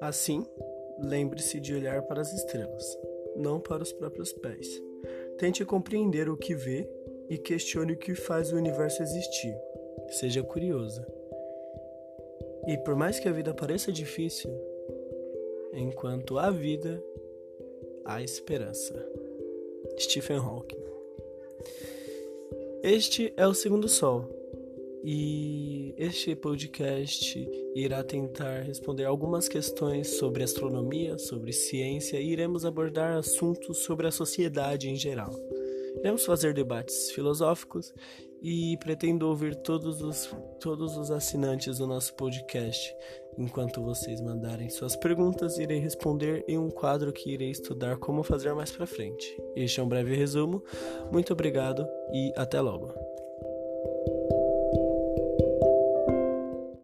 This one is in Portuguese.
Assim, lembre-se de olhar para as estrelas, não para os próprios pés. Tente compreender o que vê e questione o que faz o universo existir. Seja curioso. E por mais que a vida pareça difícil, enquanto há vida, há esperança. Stephen Hawking. Este é o segundo sol. E este podcast irá tentar responder algumas questões sobre astronomia, sobre ciência e iremos abordar assuntos sobre a sociedade em geral. Iremos fazer debates filosóficos e pretendo ouvir todos os, todos os assinantes do nosso podcast. Enquanto vocês mandarem suas perguntas, irei responder em um quadro que irei estudar como fazer mais para frente. Este é um breve resumo. Muito obrigado e até logo.